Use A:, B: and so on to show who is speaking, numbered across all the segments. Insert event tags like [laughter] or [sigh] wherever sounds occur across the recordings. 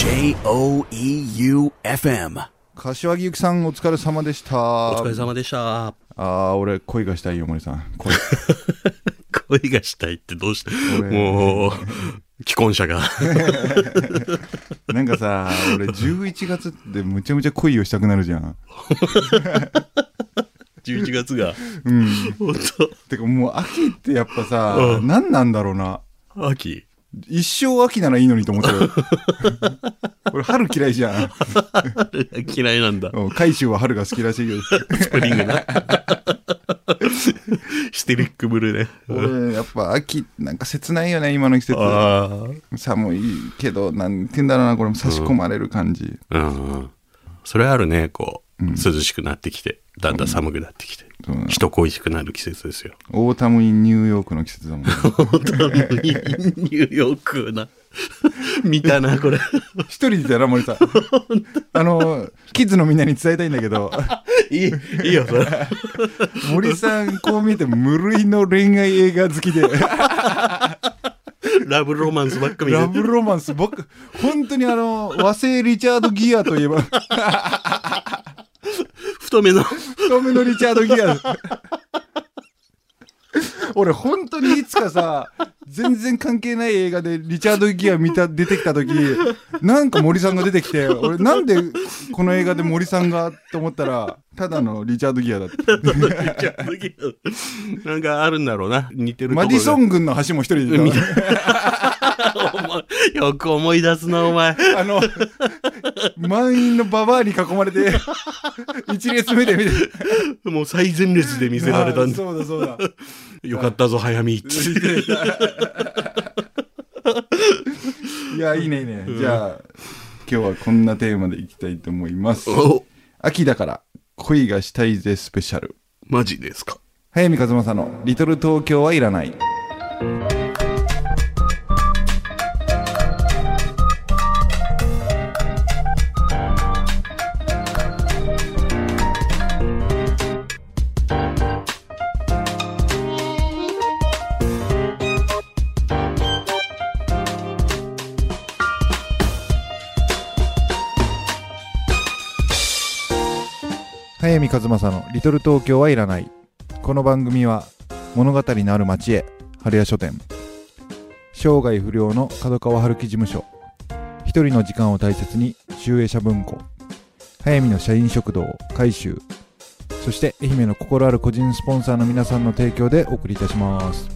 A: J O E U F M.
B: 柏木由紀さんお疲れ様でした
C: お疲れ様でした。
B: ああ俺恋がしたいよ森さん恋 [laughs]
C: 恋がしたいってどうして？
B: 俺
C: もう、既婚者が。[laughs]
B: なんかさ俺11月ってむちゃむちゃ恋をしたくなるじゃん [laughs]
C: 11月が。
B: うん
C: 本
B: てかもう秋ってやっぱさ、
C: うん
B: 何なんだろうな
C: 当秋？
B: 一生秋ならいいのにと思ってる [laughs] 俺春嫌いじゃん
C: 嫌いなんだ。
B: うん海舟は春が好きらしいけど
C: スプリングな。[laughs] ヒステリックブルーね。
B: 俺やっぱ秋なんか切ないよね今の季節
C: あ
B: 寒いけどなんて言うんだろうなこれも差し込まれる感じ、
C: あ。うん。それあるね、こう、涼しくなってきて、だんだん寒くなってきて、人恋しくなる季節ですよ。
B: オータム・イン・ニューヨークの季節だもんね
C: ニューヨークな。[laughs] 見たな、これ。[laughs]
B: 一人でいたら森さんあのキッズのみんなに伝えたいんだけど [laughs]
C: いい、いいよ、それ。
B: 森さんこう見えて無類の恋愛映画好きで
C: ラブロマンスばっか見て
B: ラブロマンス僕本当にあの和製リチャード・ギアといえば
C: 太めの。
B: 太めのリチャード・ギア。俺本当にいつかさ全然関係ない映画でリチャード・ギア見た出てきた時なんか森さんが出てきて俺なんでこの映画で森さんがと思ったらただのリチャード・ギアだった。
C: なんかあるんだろうな。似てる
B: マディソン軍の橋も一人で [laughs] [laughs]
C: よく思い出すな、お前。
B: あの満員のババアに囲まれて [laughs] 一列目で見て。
C: もう最前列で見せられたん
B: あ
C: だ。
B: そうだそうだ。
C: よかったぞ、早見。
B: いやいいねいいね、じゃあ今日はこんなテーマでいきたいと思います。
C: お
B: 秋だから恋がしたいぜスペシャル。
C: マジですか？
B: 早見和正の「リトル東京はいらない」早見和正の「リトル東京はいらない」この番組は物語のある町へ春屋書店。生涯不良の角川春樹事務所。一人の時間を大切に集英社文庫。早見の社員食堂改修。そして愛媛の心ある個人スポンサーの皆さんの提供でお送りいたします。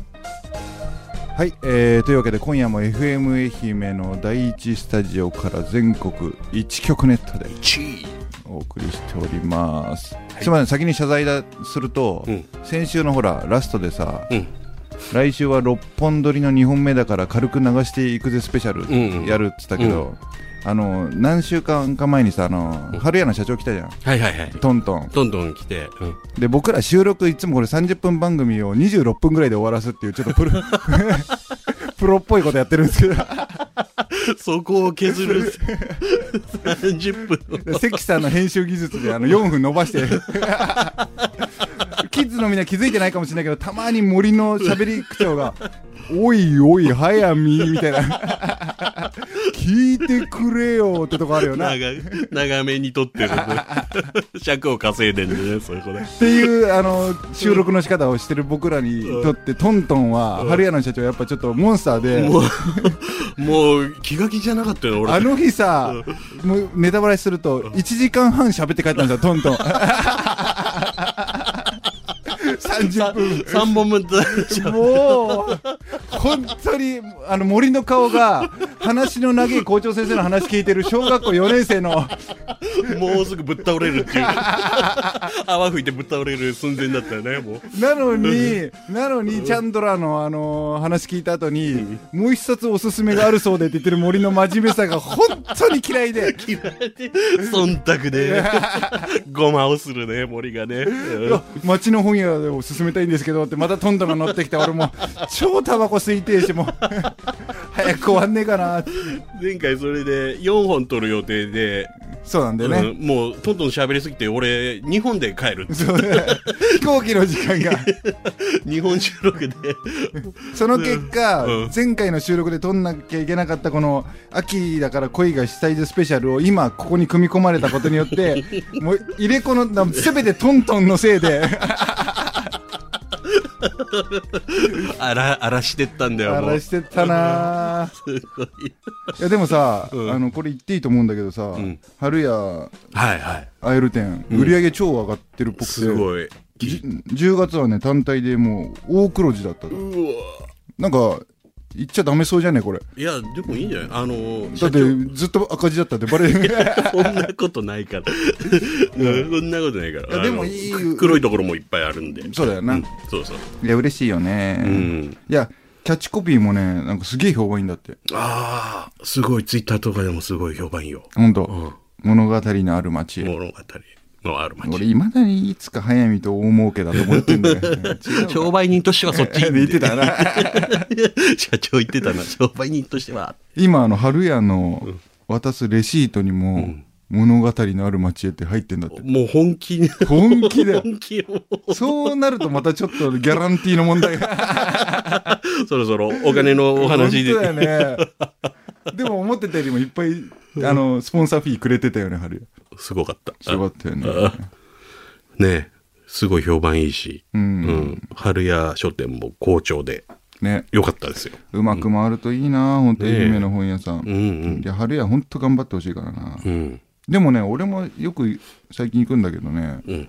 B: はい、えー、というわけで今夜も FM 愛媛の第一スタジオから全国1局ネットで。
C: チー。
B: お送りしております、すみません先に謝罪だすると、
C: うん。
B: 先週のほらラストでさ、
C: うん。
B: 来週は6本撮りの2本目だから軽く流していくぜスペシャル
C: うんうん。
B: やるっつったけど、あの何週間か前にさあの、春屋の社長来たじゃん。
C: はいはいはい。
B: トントン。
C: どんどん来て。うん。
B: で僕ら収録いつもこれ30分番組を26分ぐらいで終わらすっていうちょっとプロ [laughs] プロっぽいことやってるんですけど [laughs]
C: そこを削る。[laughs] [laughs] 30分
B: で関さんの編集技術であの4分伸ばしてキッズのみんな気づいてないかもしれないけどたまに森の喋り口調が「おいおい早見」みたいな「聞いてくれよ」ってとこあるよな。っ
C: 長長めに撮ってるね。尺を稼いでんでねそういうことね
B: ていうあの収録の仕方をしてる僕らにとってトントンは春屋の社長やっぱちょっとモンスターで。
C: もう [laughs] もう気が気じゃなかったよ俺。
B: あの日さもうネタバラシすると1時間半喋って帰ったんですよトントン30分
C: 3本分だ
B: もう本当にあの森の顔が話の長い校長先生の話聞いてる小学校4年生の。
C: もうすぐぶっ倒れるっていう。泡吹いてぶっ倒れる寸前だったよねもう。
B: なのになのにチャンドラーの、あの話聞いた後にもう一冊おすすめがあるそうでって言ってる森の真面目さが本当に嫌いで。
C: 嫌い。で忖度で。ごまをするね森がね。
B: いや町の本屋でおすすめたいんですけどってまたトントンが乗ってきて俺もう超タバコ吸いてえしも。う [laughs] 早く終わんねえかな。って
C: 前回それで4本撮る予定で。
B: そうなんだよね、
C: うんもう、どんどん喋りすぎて、俺、日本で帰る。
B: そう。[laughs] 飛行機の時間が。[laughs]
C: 日本収録で。
B: その結果、
C: うん。
B: 前回の収録で撮んなきゃいけなかったこの秋だから恋がしたいぜスペシャルを今ここに組み込まれたことによってもう入れ子のな全てトントンのせいで [laughs]
C: 荒ら、荒らしてったんだよ、もう。
B: 荒らしてったなー [laughs]
C: すごい。
B: いやでもさ、
C: うん
B: あのこれ言っていいと思うんだけどさ、
C: ん
B: 春屋
C: はいはい。
B: アイル店、売り上げ超上がってるっぽくて
C: すごい。
B: じ10月はね単体でもう大黒字だったと
C: うわ
B: なんか言っちゃダメそうじゃねこれ
C: いや、でもいいんじゃない？あのー、
B: だってずっと赤字だったってバレる [laughs]
C: そんなことないから。うんそんなことないから。
B: いやでもいい
C: く黒いところもいっぱいあるんで。
B: そうだよな、
C: うんそうそう。
B: いや嬉しいよね、
C: うん。
B: いやキャッチコピーもねなんかすげえ評判いいんだって
C: ああ、すごい、ツイッターとかでもすごい評判いいよ。
B: ほんと、
C: うん。
B: 物語のある街へ
C: 物語のある街。
B: 俺いまだにいつか早見と大儲けだと思ってんだよ [laughs]
C: 商売人としてはそっち
B: 言ってたな [laughs]
C: 社長言ってたな。商売人としては。
B: 今あの春屋の渡すレシートにも、物語のある街へって入ってんだって
C: もう本気に。
B: 本気だよ
C: 本気を。
B: そうなるとまたちょっとギャランティーの問題が [laughs]
C: そろそろお金のお話で。
B: ね [laughs] でも思ってたよりもいっぱいあのスポンサーフィーくれてたよね春。屋
C: すごかった。
B: すごかったよね。
C: あねえすごい評判いいし、
B: う
C: うん。ん。春屋書店も好調で、
B: ね。
C: よかったですよ。
B: うまく回るといいな本当
C: ねえ。
B: 愛媛の本屋さん、
C: うんうん。
B: い。や春屋ほんと頑張ってほしいからな、
C: うん。
B: でもね俺もよく最近行くんだけどね
C: うん。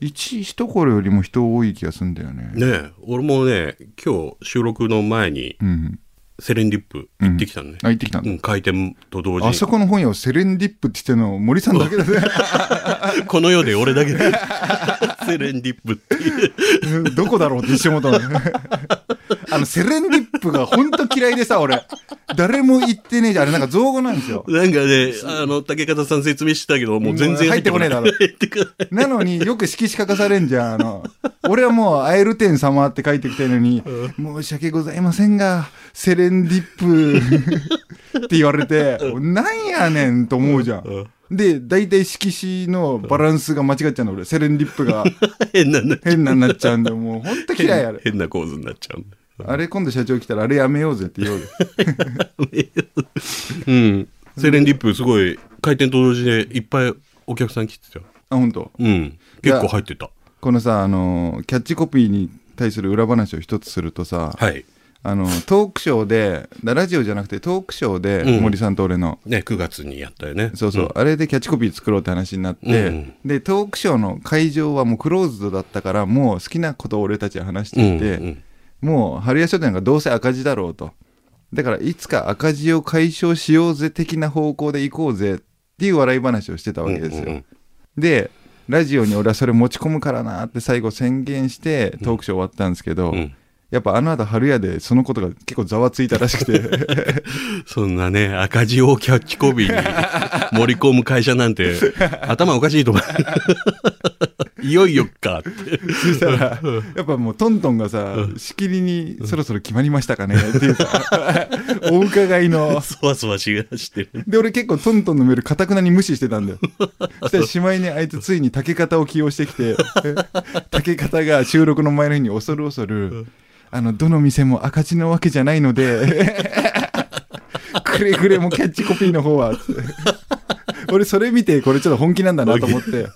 B: 一一頃よりも人多い気がするんだよね。
C: ねえ俺もね、今日収録の前に
B: うん
C: セレンディップ行ってきたね。
B: あ行ってきたんだ、
C: うん、開店と同時
B: あ
C: に。
B: そこの本屋をセレンディップって言ってるの森さんだけだね [laughs]
C: この世で俺だけで。[laughs] セレンディップっていう。
B: う [laughs] んどこだろうって一瞬思ったのあのセレンディップが本当嫌いでさ俺誰も言ってねえじゃん。あれなんか造語なんですよ。
C: なんかね、あの、竹方さん説明してたけど、もう全然
B: 入ってこねえだろ。
C: 入ってこない。
B: なのによく色紙書かされんじゃん。あの俺はもう「アエル天様」って書いてきたのに「申し訳ございませんがセレンディップ」って言われてなんやねんと思うじゃん。で大体色紙のバランスが間違っちゃうの俺。セレンディップが。[laughs]
C: 変なな、
B: 変なになっちゃうんだよ。もうほんと嫌いあれ。
C: 変な構図になっちゃうんだ。
B: あれ今度社長来たらあれやめようぜって言おうよ [laughs]
C: うん。セレンディップすごい、開店と同時でいっぱいお客さん来てたよ。
B: あ本当？
C: うん。結構入ってた。
B: このさあのキャッチコピーに対する裏話を一つするとさ、
C: はい。
B: あのトークショーでラジオじゃなくてトークショーで、
C: うん
B: 森さんと俺の
C: ね、9月にやったよね。
B: そうそう、あれでキャッチコピー作ろうって話になって、
C: うん
B: でトークショーの会場はもうクローズドだったからもう好きなことを俺たちは話していて、
C: うんうん
B: もう春屋書店がどうせ赤字だろうと。だからいつか赤字を解消しようぜ的な方向で行こうぜっていう笑い話をしてたわけですよ、
C: うんうん
B: でラジオに俺はそれ持ち込むからなって最後宣言してトークショー終わったんですけど、
C: うん。
B: やっぱあの後春屋でそのことが結構ざわついたらしくて。[laughs]
C: そんなね、赤字をキャッチコピーに盛り込む会社なんて、頭おかしいと思う。いよいよか。って。
B: そしたらやっぱもうトントンがさしきりにそろそろ決まりましたかねっていうさお伺いの。
C: そわそわしがしてる。
B: で俺結構トントンのメールかたくなに無視してたんだよ。そしたらしまいにあいつついに竹方を起用してきて [laughs] 竹方が収録の前の日に恐る恐るあのどの店も赤字なわけじゃないのでくれぐれもキャッチコピーの方はつって [laughs] 俺それ見てこれちょっと本気なんだなと思って。で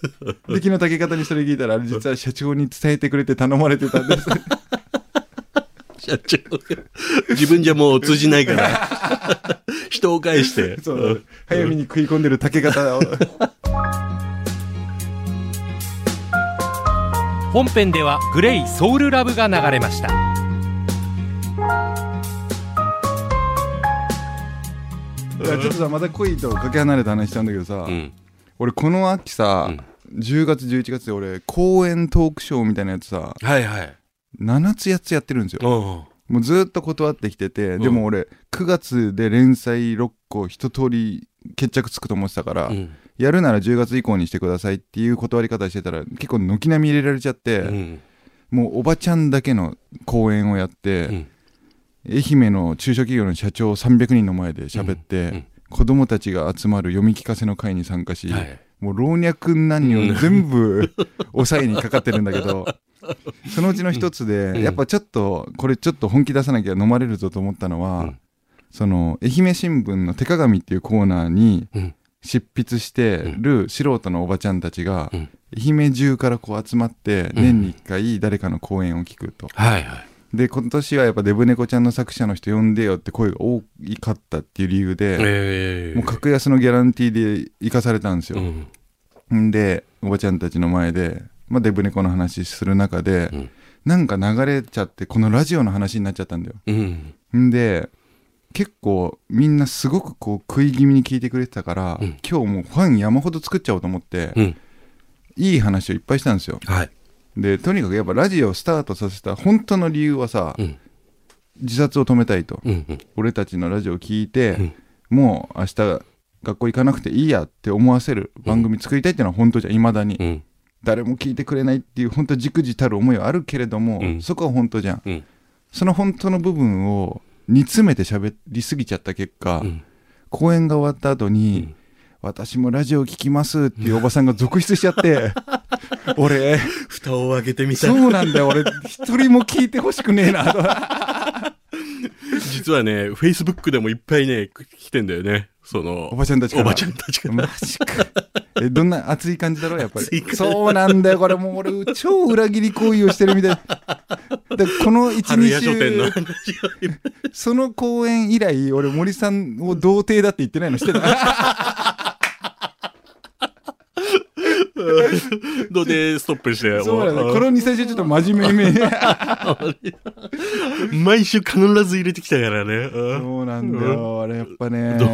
B: 昨日竹方にそれ聞いたらあれ実は社長に伝えてくれて頼まれてたんです。[laughs]
C: 社長が自分じゃもう通じないから、[laughs] 人を介して。
B: そう早めに食い込んでる竹方を。
D: 本編ではグレイソウルラブが流れました
B: ちょっとさまた恋とかけ離れた話しちゃうんだけどさ、
C: うん。
B: 俺この秋さ、10月11月で俺公演トークショーみたいなやつさ
C: はいはい。
B: 7つ8つやってるんですよもうずっと断ってきてて、でも俺9月で連載6個一通り決着つくと思ってたから、
C: うん。
B: やるなら10月以降にしてくださいっていう断り方してたら結構軒並み入れられちゃって、
C: うん。
B: もうおばちゃんだけの公演をやって、
C: うん
B: 愛媛の中小企業の社長300人の前で喋って、
C: うん
B: 子供たちが集まる読み聞かせの会に参加し、
C: はい。
B: もう老若男女全部 [laughs] 抑えにかかってるんだけど、そのうちの一つで、
C: ん。
B: やっぱちょっと、これちょっと本気出さなきゃ飲まれるぞと思ったのは、
C: うん。
B: その、愛媛新聞の手鏡っていうコーナーに
C: うん。
B: 執筆してる素人のおばちゃんたちが、
C: うん。
B: 愛媛中からこう集まって、
C: うん。
B: 年に一回誰かの講演を聞くと。
C: はいはい。
B: で、今年はやっぱデブ猫ちゃんの作者の人呼んでよって声が多かったっていう理由で、
C: ええ
B: もう格安のギャランティーで生かされたんですよ。
C: うん。
B: んでおばちゃんたちの前で、まあ、デブ猫の話する中で、
C: うん
B: なんか流れちゃってこのラジオの話になっちゃったんだよ
C: うん。
B: んで結構みんなすごくこう食い気味に聞いてくれてたから、
C: うん
B: 今日もうファン山ほど作っちゃおうと思って、
C: うん。
B: いい話をいっぱいしたんですよ
C: はい。
B: でとにかくやっぱラジオをスタートさせた本当の理由はさ、
C: うん。
B: 自殺を止めたいと、
C: うん。うん。
B: 俺たちのラジオを聞いて、
C: うん
B: もう明日学校行かなくていいやって思わせる番組作りたいっていうのは本当じゃんいまだに、
C: うん。
B: 誰も聞いてくれないっていう本当じくじたる思いはあるけれども、
C: うん
B: そこは本当じゃん、
C: うん
B: その本当の部分を煮詰めて喋りすぎちゃった結果、
C: うん
B: 公演が終わった後に、
C: うん
B: 私もラジオ聞きますっていうおばさんが続出しちゃって [laughs] 俺。
C: 蓋を開けてみた
B: そうなんだよ。俺一人も聞いてほしくねえな。と [laughs]
C: 実はね、フェイスブックでもいっぱいね、来てんだよね。その、
B: おばちゃんたちから。
C: おばちゃんたちが。
B: マジか。えどんな熱い感じだろうやっぱり。そうなんだよ。これもう俺超裏切り行為をしてるみたい。でこの
C: 春
B: 12
C: 屋書店の。
B: 週
C: 話を今
B: その公演以来俺森さんを童貞だって言ってないのしてた？
C: どうでストップして。
B: そうなんだ。
C: お
B: この23週ちょっと真面目に。[laughs]
C: 毎週必ず入れてきたからね。うん
B: そうなんだよ。あれやっぱね。
C: 童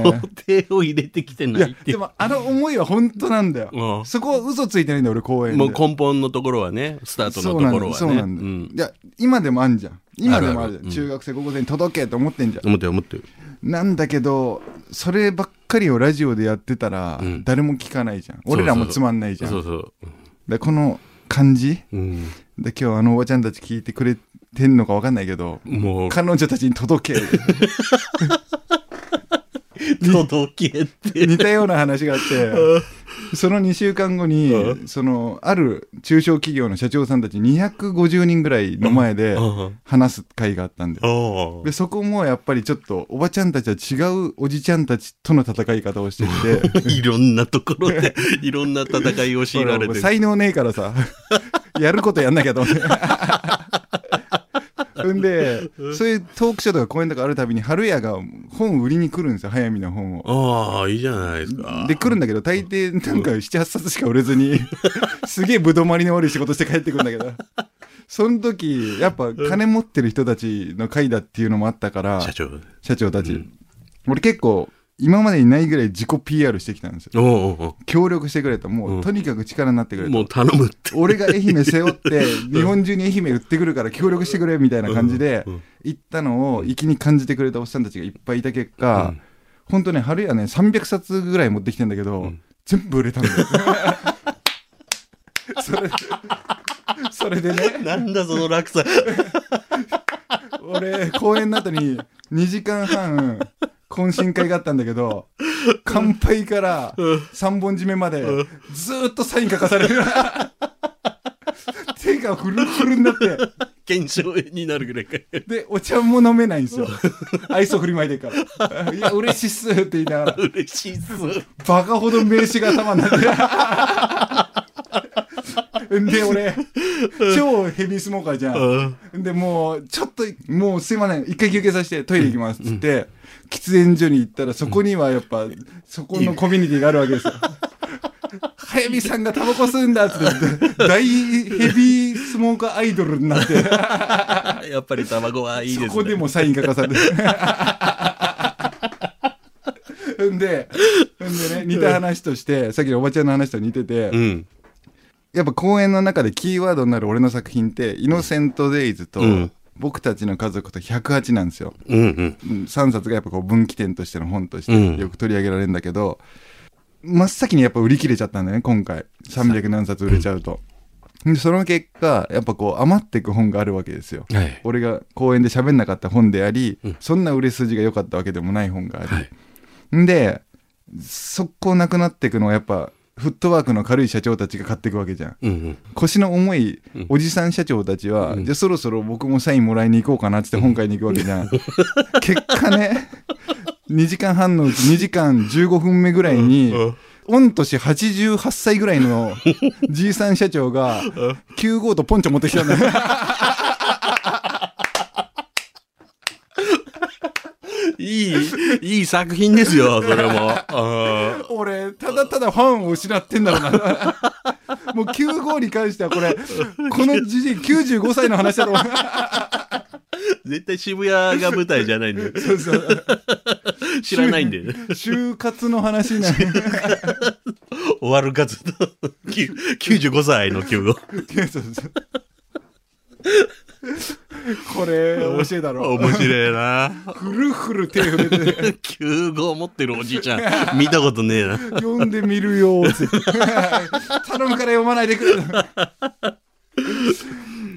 C: 貞を入れてきてないって。
B: でもあの思いは本当なんだよ。
C: うん。
B: そこは嘘ついてないんだよ俺公演で。
C: もう根本のところはね、スタートのところはね。
B: いや今でもあんじゃん。今でもあるじゃん。中学生高校生に届けと思ってんじゃん。
C: 思ってる思ってる。
B: なんだけどそればっかりをラジオでやってたら、
C: うん。
B: 誰も聞かないじゃん。俺らもつまんないじゃん。
C: そうそう。
B: でこの感じ？
C: うん。
B: で今日あのおばちゃんたち聞いてくれてんのか分かんないけど
C: もう、
B: 彼女たちに届け。[laughs]
C: 届けって。
B: 似たような話があって [laughs] [laughs] その2週間後に
C: う
B: そのある中小企業の社長さんたち250人ぐらいの前で
C: うん。
B: 話す会があったんで
C: お
B: でそこもやっぱりちょっとおばちゃんたちは違うおじちゃんたちとの戦い方をしてきて [laughs]
C: いろんなところで、いろんな戦いを強いられて [laughs]
B: 才能ねえからさ。やることやんなきゃと思って。んで、そういうトークショーとか公演とかあるたびに、春屋が本売りに来るんですよ、早見の本を。
C: ああ、いいじゃないですか。
B: で、来るんだけど、大抵なんか7、8冊しか売れずに、[laughs] すげえぶどまりの悪い仕事して帰ってくるんだけど、その時、やっぱ金持ってる人たちの会だっていうのもあったから、
C: 社長。
B: 社長たち。
C: うん
B: 俺結構、今までにないぐらい自己 PR してきたんですよ。
C: おうおうお
B: 協力してくれと、もう、
C: うん
B: とにかく力になってくれと。
C: うもう頼むって。
B: 俺が愛媛背負って、[laughs] 日本中に愛媛売ってくるから協力してくれみたいな感じで行ったのを粋に感じてくれたおっさんたちがいっぱいいた結果、
C: うん
B: 本当ね、春やね、300冊ぐらい持ってきてんだけど、
C: ん
B: 全部売れたんだよ。[laughs] それそれでね、
C: なんだその落差。[laughs]
B: 俺、公演の後に2時間半、懇親会があったんだけど、乾杯から3本締めまで、ずーっとサイン書かされる。手がフルフルになって、
C: 検証になるぐらいか。
B: で、お茶も飲めないんですよ。愛想振りまいてるから。いや、嬉しいっすって言いながら、
C: 嬉しいっす。
B: バカほど名刺が頭になって。で、俺、超ヘビースモーカーじゃん。で、もう、ちょっと、もうすいません、一回休憩させてトイレ行きますっつって、喫煙所に行ったら、そこにはやっぱ、そこのコミュニティがあるわけですよ。[laughs] 早見さんがタバコ吸うんだっつって、大ヘビースモーカーアイドルになって、[laughs]
C: やっぱり卵はいいですね。
B: そこでもサイン書かされて。ん [laughs] で、んでね、似た話として、さっきのおばちゃんの話と似てて、
C: うん。
B: やっぱ公演の中でキーワードになる俺の作品って、イノセント・デイズと、
C: うん
B: 僕たちの家族と108なんですよ。
C: うんうん。
B: うん3冊がやっぱこう分岐点としての本とし
C: うん
B: てよく取り上げられるんだけど、真っ先にやっぱ売り切れちゃったんだよね、今回。300何冊売れちゃうと。でその結果、やっぱこう余っていく本があるわけですよ。
C: はい。
B: 俺が公演で喋んなかった本であり、
C: うん
B: そんな売れ筋が良かったわけでもない本があり、
C: はい。
B: んで速攻なくなっていくのはやっぱフットワークの軽い社長たちが買っていくわけじゃん。
C: うんうん。
B: 腰の重い
C: うん。
B: おじさん社長たちは、
C: うん。
B: じゃあそろそろ僕もサインもらいに行こうかなっつって本会に行くわけじゃん。[laughs] 結果ね2時間半のうち2時間15分目ぐらいに、御年88歳ぐらいのじいさん社長が9号とポンチョ持ってきたんだよ。
C: いい、いい作品ですよ、それも。
B: だただファンを失ってんだろうな [laughs] もう9号に関してはこれこのじじい95歳の話だろう
C: ー [laughs] 絶対渋谷が舞台じゃないんで。[laughs]
B: そうそう
C: 知らないんで。
B: 就活の話ね
C: 終わる数と、きゅ95歳の9号。
B: これ面白いだろ
C: 面白いな。
B: ふるふる手触れて
C: 9号持ってるおじいちゃん、見たことねえな。
B: 読んでみるよって頼むから読まないでくれ [laughs]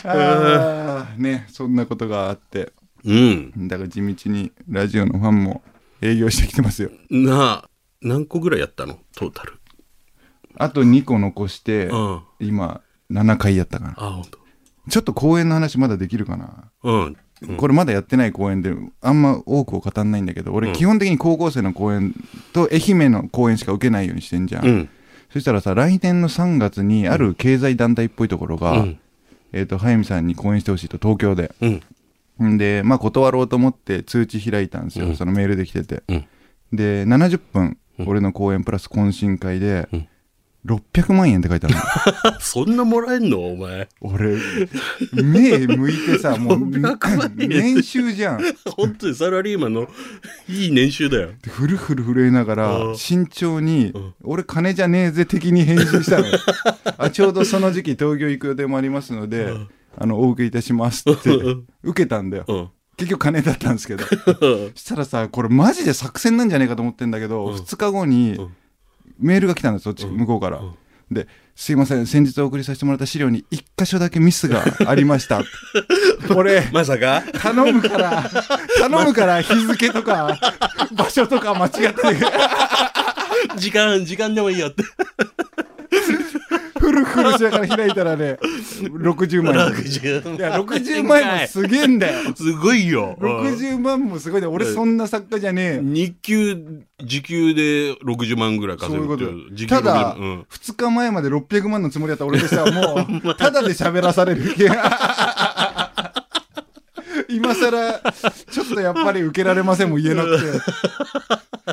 B: あーねそんなことがあって
C: うん。
B: だから地道にラジオのファンも営業してきてますよ
C: なあ、何個ぐらいやったの？トータル。
B: あと2個残して
C: うん。あ、
B: 今7回やったかな
C: ほんと。
B: ちょっと公演の話まだできるかな？
C: うん。
B: これまだやってない公演であんま多くを語んないんだけど俺基本的に高校生の公演と愛媛の公演しか受けないようにしてんじゃん、
C: うん。
B: そしたらさ来年の3月にある経済団体っぽいところが、
C: うん。
B: えー、と速水さんに公演してほしいと東京で。
C: うん。
B: んでまあ断ろうと思って通知開いたんですよ、
C: うん。
B: そのメールで来てて、
C: うん。
B: で70分
C: うん。
B: 俺の公演プラス懇親会で
C: うん
B: 600万円って書いてあるの。[laughs]
C: そんなもらえんの？お前。
B: 俺目向いてさもう
C: 600万円
B: 年収じゃん。
C: 本当にサラリーマンのいい年収だよ。
B: でふるふる震えながら
C: うん。
B: 慎重に
C: うん「
B: 俺金じゃねえぜ」的に返信したの。よ [laughs] あちょうどその時期東京行く予定もありますので
C: うん。
B: あのお受けいたしますって
C: うん。
B: 受けたんだよ。
C: うん。
B: 結局金だったんですけど。[laughs] そしたらさこれマジで作戦なんじゃねえかと思ってんだけど、
C: うん。
B: 2日後に
C: うん
B: メールが来たんですそっち、
C: うん。
B: 向こうから、
C: うん。
B: ですいません先日お送りさせてもらった資料に1箇所だけミスがありました。[laughs] 俺 [laughs]
C: まさか？
B: 頼むから [laughs] 頼むから日付とか場所とか間違って。
C: 時間、時間でもいいよって。
B: フルフルしながら開いたらね60万。円
C: 60
B: いや60万円もすげえんだよ。
C: すごいよ。うん
B: 60万もすごい。ね俺そんな作家じゃねえ。
C: 日給、時給で60万ぐらい稼ぐって
B: そういうこと。
C: 時給
B: ただ、
C: 60うん。
B: 2日前まで600万のつもりだった俺としてはもうただで喋らされる。[laughs] 今さらちょっとやっぱり受けられませんも言えなくて。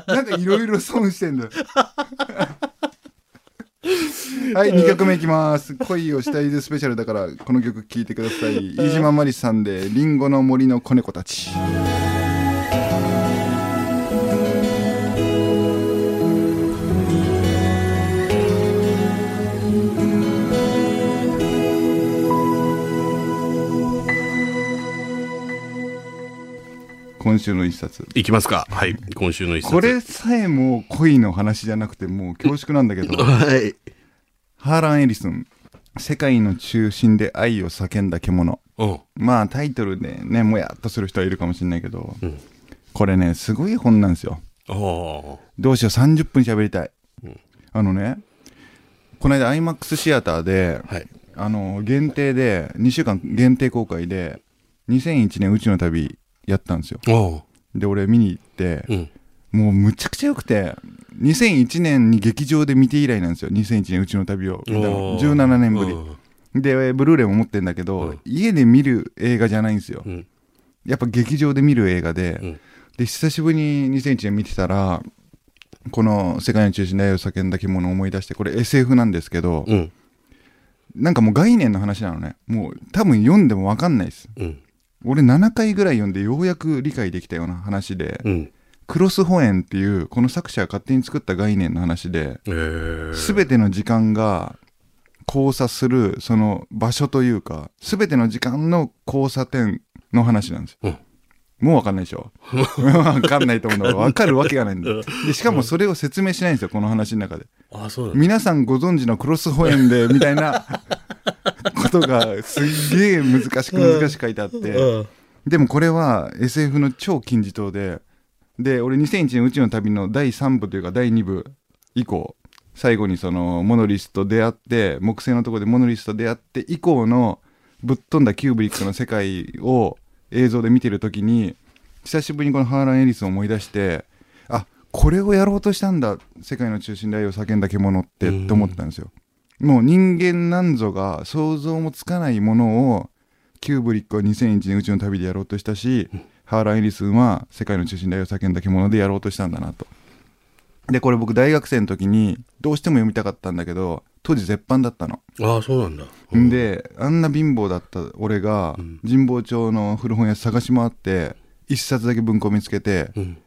B: なんかいろいろ損してんだよ [laughs] はい2曲目いきます。恋をしたいぜスペシャルだからこの曲聴いてください。飯島まりさんで「リンゴの森の子猫たち」今週の一冊
C: いきますか。はい。今週の一冊。
B: これさえも恋の話じゃなくてもう恐縮なんだけど [laughs]
C: はい。
B: ハーラン・エリスン「世界の中心で愛を叫んだ獣
C: うん。」
B: まあタイトルでねもやっとする人はいるかもしれないけど、
C: うん
B: これねすごい本なんですよ。どうしよう30分喋りたい、
C: うん
B: あのねこの間 IMAX シアターで
C: はい。
B: あの限定で2週間限定公開で2001年宇宙の旅やったんですよ。
C: お
B: で俺見に行って
C: うん。
B: もうむちゃくちゃ良くて2001年に劇場で見て以来なんですよ。2001年宇宙の旅を。見たの
C: おー
B: 17年ぶり。
C: う。ん
B: でブルーレイも持ってるんだけど、
C: うん。
B: 家で見る映画じゃないんですよ。
C: うん。
B: やっぱ劇場で見る映画で、
C: うん。
B: で久しぶりに2001年見てたらこの「世界の中心で愛を叫んだ獣」を思い出してこれ SF なんですけど、
C: うん。
B: なんかもう概念の話なのね。もう多分読んでも分かんないです。
C: うん。
B: 俺7回ぐらい読んでようやく理解できたような話で、
C: うん。
B: クロスホエンっていうこの作者が勝手に作った概念の話で
C: えー。
B: 全ての時間が交差するその場所というか全ての時間の交差点の話なんですよ、
C: うん。
B: もう分かんないでしょ？[laughs] 分かんないと思うんだから分かるわけがないんでしかもそれを説明しないんですよこの話の中で。
C: あ、そう。
B: 皆さんご存知のクロスホエンでみたいなことがすっげえ難しく難しく書いてあって、
C: うん。
B: でもこれは SF の超金字塔でで、俺2001年宇宙の旅の第3部というか第2部以降、最後にそのモノリスと出会って、木星のところでモノリスと出会って以降のぶっ飛んだキューブリックの世界を映像で見てるときに、久しぶりにこのハーラン・エリスを思い出して、あ、これをやろうとしたんだ、世界の中心で愛を叫んだ獣って、って思ったんですよ。もう人間なんぞが想像もつかないものをキューブリックは2001年宇宙の旅でやろうとしたし、ハーラン・エリスンは世界の中心で愛を叫んだ獣でやろうとしたんだなと。で、これ僕大学生の時にどうしても読みたかったんだけど、当時絶版だったの。
C: ああ、そうなんだ。
B: んで、あんな貧乏だった俺が
C: ん
B: 神保町の古本屋探し回って、一冊だけ文庫見つけて、
C: うん。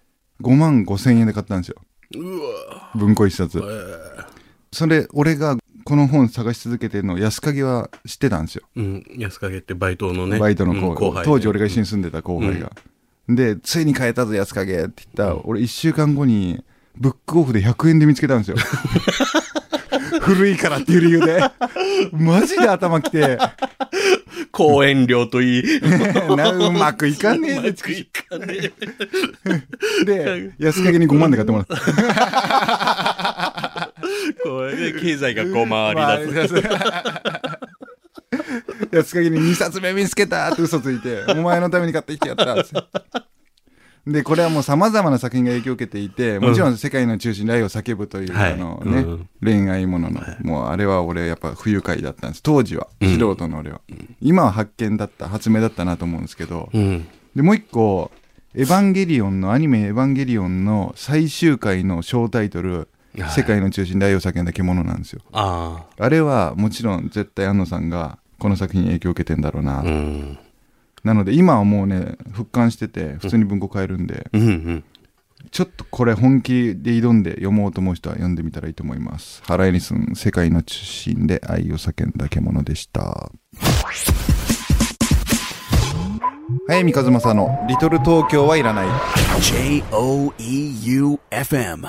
B: 5万5千円で買ったんですよ。
C: うわ
B: 文庫一冊。
C: え
B: それ、俺がこの本探し続けてるの安影は知ってたんですよ。
C: うん。安影ってバイトのね。
B: バイトの後,、
C: うん後。
B: 当時俺が一緒に住んでた後輩が。で、ついに買えたぞ安影って言ったら、俺1週間後にブックオフで100円で見つけたんですよ。[laughs] 古いからっていう理由で。マジで頭きて、
C: 講演料といい。
B: なうまくいかねえ
C: うまくいかねえ。
B: で、安影に5万で買ってもらった。[laughs]
C: これで経済がこう回り出す。
B: す。[laughs] 安影に2冊目見つけたって嘘ついて、お前のために買ってきてやったっで、これはもう様々な作品が影響を受けていて、もちろん世界の中心で愛を叫ぶという、
C: はい
B: あのね、
C: うん
B: 恋愛ものの、もうあれは俺やっぱ不愉快だったんです。当時は、素人の俺は。今は発見だった、発明だったなと思うんですけど、
C: うん。
B: で、もう一個、エヴァンゲリオンの、アニメエヴァンゲリオンの最終回の小タイトル、
C: はい
B: 世界の中心で愛を叫んだ獣なんですよ。
C: あ
B: あれはもちろん絶対安野さんがこの作品に影響を受けてんだろうな。
C: あ。うん。
B: なので今はもうね、復刊してて普通に文庫買えるんで、
C: うんうん。
B: ちょっとこれ本気で挑んで読もうと思う人は読んでみたらいいと思います。ハラエニスン、世界の中心で愛を叫んだ獣でした。はい、三日月のリトル東京はいらない。
A: J O E U F M.